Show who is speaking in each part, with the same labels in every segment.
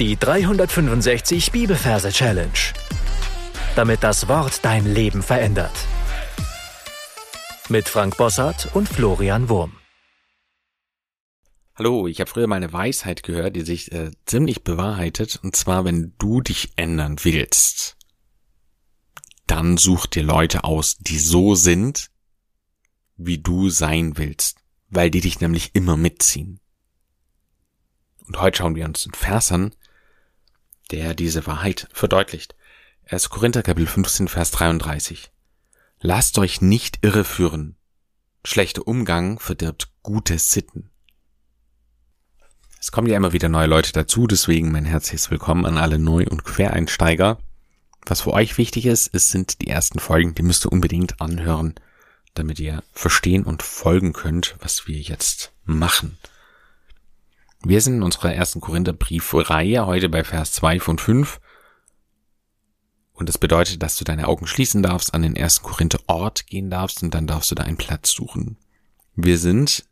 Speaker 1: Die 365 Bibelverse Challenge. Damit das Wort dein Leben verändert. Mit Frank Bossart und Florian Wurm.
Speaker 2: Hallo, ich habe früher mal eine Weisheit gehört, die sich äh, ziemlich bewahrheitet. Und zwar, wenn du dich ändern willst, dann such dir Leute aus, die so sind, wie du sein willst, weil die dich nämlich immer mitziehen. Und heute schauen wir uns einen Vers an, der diese Wahrheit verdeutlicht. 1. Korinther Kapitel 15, Vers 33. Lasst euch nicht irreführen. Schlechter Umgang verdirbt gute Sitten. Es kommen ja immer wieder neue Leute dazu, deswegen mein herzliches Willkommen an alle Neu- und Quereinsteiger. Was für euch wichtig ist, es sind die ersten Folgen, die müsst ihr unbedingt anhören, damit ihr verstehen und folgen könnt, was wir jetzt machen. Wir sind in unserer ersten Korintherbriefreihe heute bei Vers 2 von 5. Und das bedeutet, dass du deine Augen schließen darfst, an den ersten Korinther Ort gehen darfst und dann darfst du da einen Platz suchen. Wir sind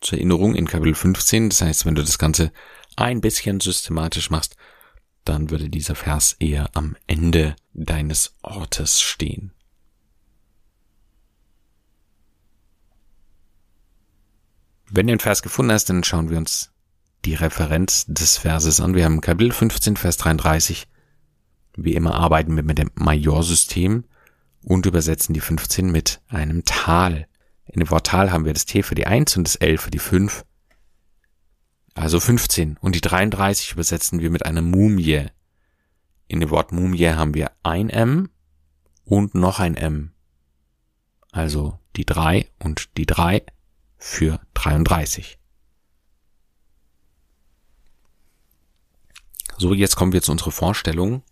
Speaker 2: zur Erinnerung in Kapitel 15. Das heißt, wenn du das Ganze ein bisschen systematisch machst, dann würde dieser Vers eher am Ende deines Ortes stehen. Wenn du den Vers gefunden hast, dann schauen wir uns die Referenz des Verses an. Wir haben Kapitel 15, Vers 33. Wie immer arbeiten wir mit dem Majorsystem und übersetzen die 15 mit einem Tal. In dem Wort Tal haben wir das T für die 1 und das L für die 5. Also 15. Und die 33 übersetzen wir mit einer Mumie. In dem Wort Mumie haben wir ein M und noch ein M. Also die 3 und die 3 für 33. So, jetzt kommen wir zu unserer Vorstellung.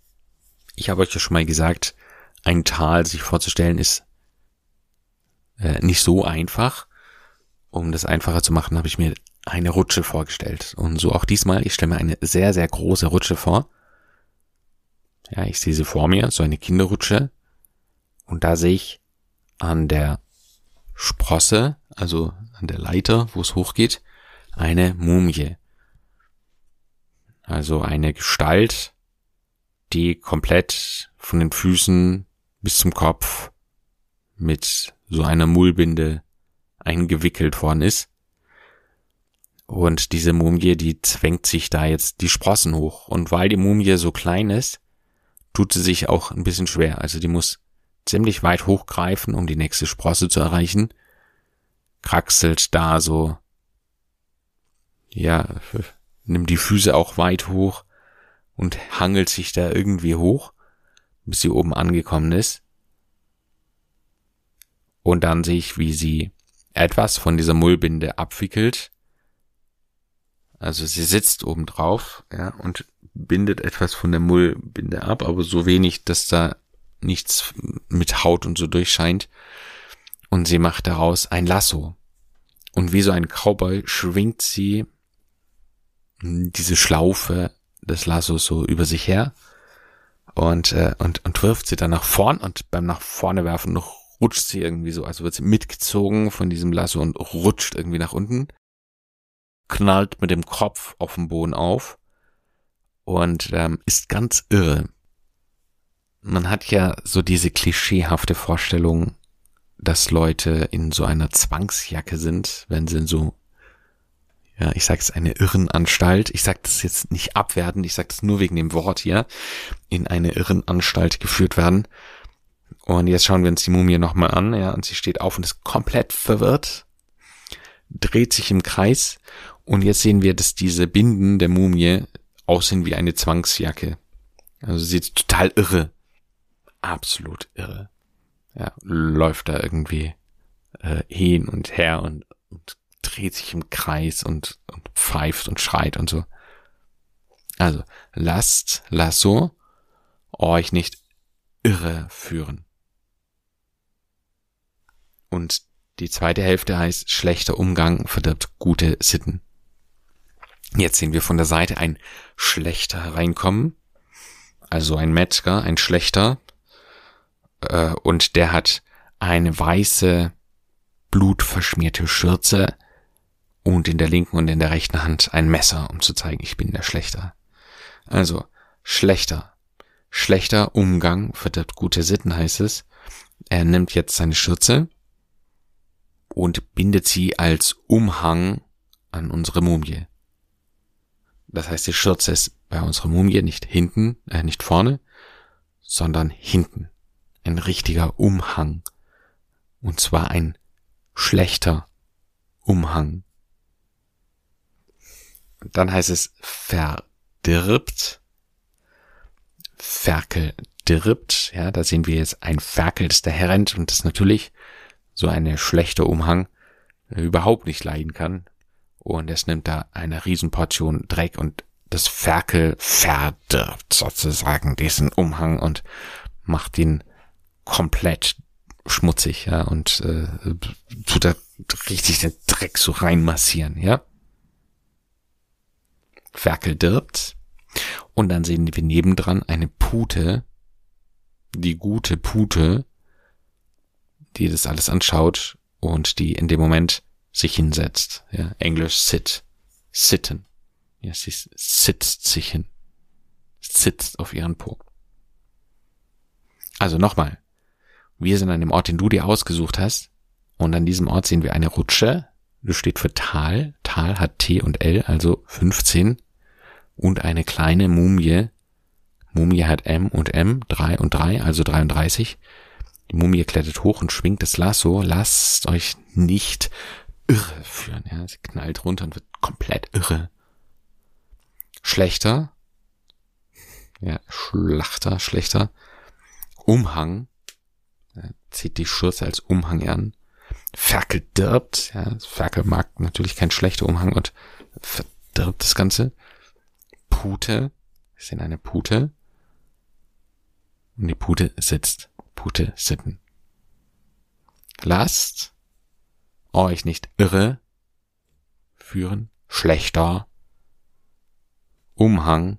Speaker 2: Ich habe euch ja schon mal gesagt, ein Tal sich vorzustellen ist äh, nicht so einfach. Um das einfacher zu machen, habe ich mir eine Rutsche vorgestellt. Und so auch diesmal, ich stelle mir eine sehr, sehr große Rutsche vor. Ja, ich sehe sie vor mir, so eine Kinderrutsche. Und da sehe ich an der Sprosse, also an der Leiter, wo es hochgeht, eine Mumie. Also eine Gestalt, die komplett von den Füßen bis zum Kopf mit so einer Mullbinde eingewickelt worden ist. Und diese Mumie, die zwängt sich da jetzt die Sprossen hoch. Und weil die Mumie so klein ist, tut sie sich auch ein bisschen schwer. Also die muss ziemlich weit hochgreifen, um die nächste Sprosse zu erreichen. Kraxelt da so, ja, nimmt die Füße auch weit hoch und hangelt sich da irgendwie hoch, bis sie oben angekommen ist. Und dann sehe ich, wie sie etwas von dieser Mullbinde abwickelt. Also sie sitzt oben drauf, ja, und bindet etwas von der Mullbinde ab, aber so wenig, dass da nichts mit Haut und so durchscheint. Und sie macht daraus ein Lasso. Und wie so ein Cowboy schwingt sie diese Schlaufe des Lassos so über sich her und, äh, und, und wirft sie dann nach vorn und beim nach vorne werfen noch rutscht sie irgendwie so, also wird sie mitgezogen von diesem Lasso und rutscht irgendwie nach unten, knallt mit dem Kopf auf den Boden auf und ähm, ist ganz irre. Man hat ja so diese klischeehafte Vorstellung, dass Leute in so einer Zwangsjacke sind, wenn sie in so ja, ich sage es eine Irrenanstalt. Ich sage das jetzt nicht abwertend, ich sage das nur wegen dem Wort hier, in eine Irrenanstalt geführt werden. Und jetzt schauen wir uns die Mumie nochmal an, ja, und sie steht auf und ist komplett verwirrt, dreht sich im Kreis und jetzt sehen wir, dass diese Binden der Mumie aussehen wie eine Zwangsjacke. Also sie ist total irre. Absolut irre. Ja, läuft da irgendwie äh, hin und her und, und dreht sich im Kreis und, und pfeift und schreit und so. Also, lasst, lasso euch nicht irre führen. Und die zweite Hälfte heißt, schlechter Umgang verdirbt gute Sitten. Jetzt sehen wir von der Seite ein schlechter hereinkommen, also ein Metzger, ein schlechter, äh, und der hat eine weiße, blutverschmierte Schürze, und in der linken und in der rechten Hand ein Messer, um zu zeigen, ich bin der Schlechter. Also, schlechter. Schlechter Umgang verdirbt gute Sitten, heißt es. Er nimmt jetzt seine Schürze und bindet sie als Umhang an unsere Mumie. Das heißt, die Schürze ist bei unserer Mumie nicht hinten, äh, nicht vorne, sondern hinten. Ein richtiger Umhang. Und zwar ein schlechter Umhang. Dann heißt es verdirbt, verkeldirbt, ja, da sehen wir jetzt ein Ferkel, das daherrennt und das natürlich so eine schlechte Umhang überhaupt nicht leiden kann. Und es nimmt da eine Riesenportion Dreck und das Ferkel verdirbt sozusagen diesen Umhang und macht ihn komplett schmutzig, ja, und äh, tut da richtig den Dreck so reinmassieren, ja. Ferkel dirbt. Und dann sehen wir nebendran eine Pute, die gute Pute, die das alles anschaut und die in dem Moment sich hinsetzt. Ja, Englisch sit. Sitten. Ja, sie sitzt sich hin. Sitzt auf ihren Po. Also nochmal. Wir sind an dem Ort, den du dir ausgesucht hast. Und an diesem Ort sehen wir eine Rutsche. Das steht für Tal. Tal hat T und L, also 15. Und eine kleine Mumie. Mumie hat M und M, 3 und 3, also 33. Die Mumie klettert hoch und schwingt das Lasso. Lasst euch nicht irre führen. Ja, sie knallt runter und wird komplett irre. Schlechter. Ja, Schlachter, schlechter. Umhang er zieht die Schürze als Umhang an. Ferkel dirbt. Ja, Ferkel mag natürlich kein schlechter Umhang und verdirbt das Ganze. Pute. Wir sehen eine Pute. Und die Pute sitzt. Pute sitten. Lasst euch nicht irre führen. Schlechter. Umhang.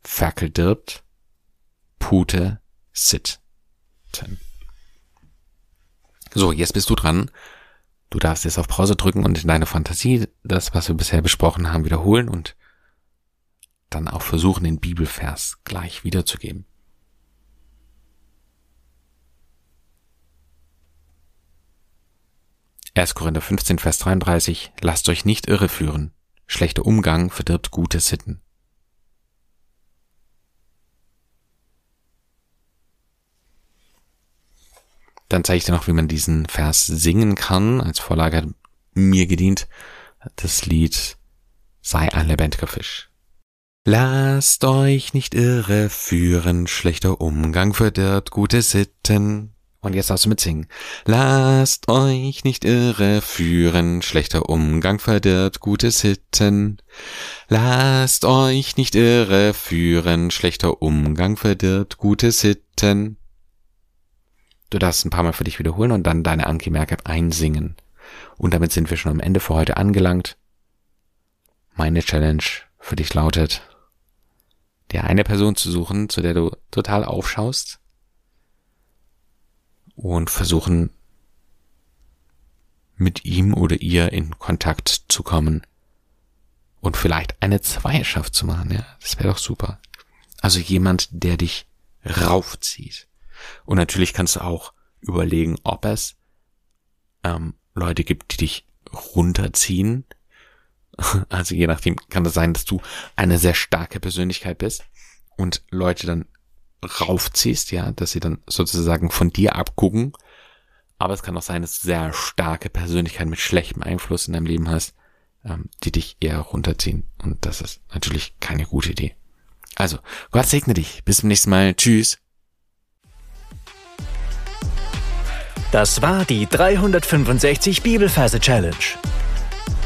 Speaker 2: Ferkel dirbt. Pute sit. So, jetzt bist du dran. Du darfst jetzt auf Pause drücken und in deiner Fantasie das, was wir bisher besprochen haben, wiederholen und dann auch versuchen, den Bibelvers gleich wiederzugeben. Erst Korinther 15, Vers 33, lasst euch nicht irreführen. Schlechter Umgang verdirbt gute Sitten. Dann zeige ich dir noch, wie man diesen Vers singen kann. Als Vorlage hat mir gedient das Lied Sei ein lebendiger Fisch. Lasst euch nicht irre führen, schlechter Umgang verdirbt gute Sitten. Und jetzt darfst du mitsingen. Lasst euch nicht irre führen, schlechter Umgang verdirbt gute Sitten. Lasst euch nicht irre führen, schlechter Umgang verdirbt gute Sitten. Du darfst ein paar Mal für dich wiederholen und dann deine Anki-Merke einsingen. Und damit sind wir schon am Ende für heute angelangt. Meine Challenge für dich lautet, dir eine Person zu suchen, zu der du total aufschaust und versuchen, mit ihm oder ihr in Kontakt zu kommen und vielleicht eine Zweierschaft zu machen, ja, das wäre doch super. Also jemand, der dich raufzieht. Und natürlich kannst du auch überlegen, ob es ähm, Leute gibt, die dich runterziehen. Also je nachdem kann das sein, dass du eine sehr starke Persönlichkeit bist und Leute dann raufziehst, ja, dass sie dann sozusagen von dir abgucken. Aber es kann auch sein, dass du sehr starke Persönlichkeit mit schlechtem Einfluss in deinem Leben hast, ähm, die dich eher runterziehen. Und das ist natürlich keine gute Idee. Also, Gott segne dich. Bis zum nächsten Mal. Tschüss.
Speaker 1: Das war die 365 Bibelferse Challenge.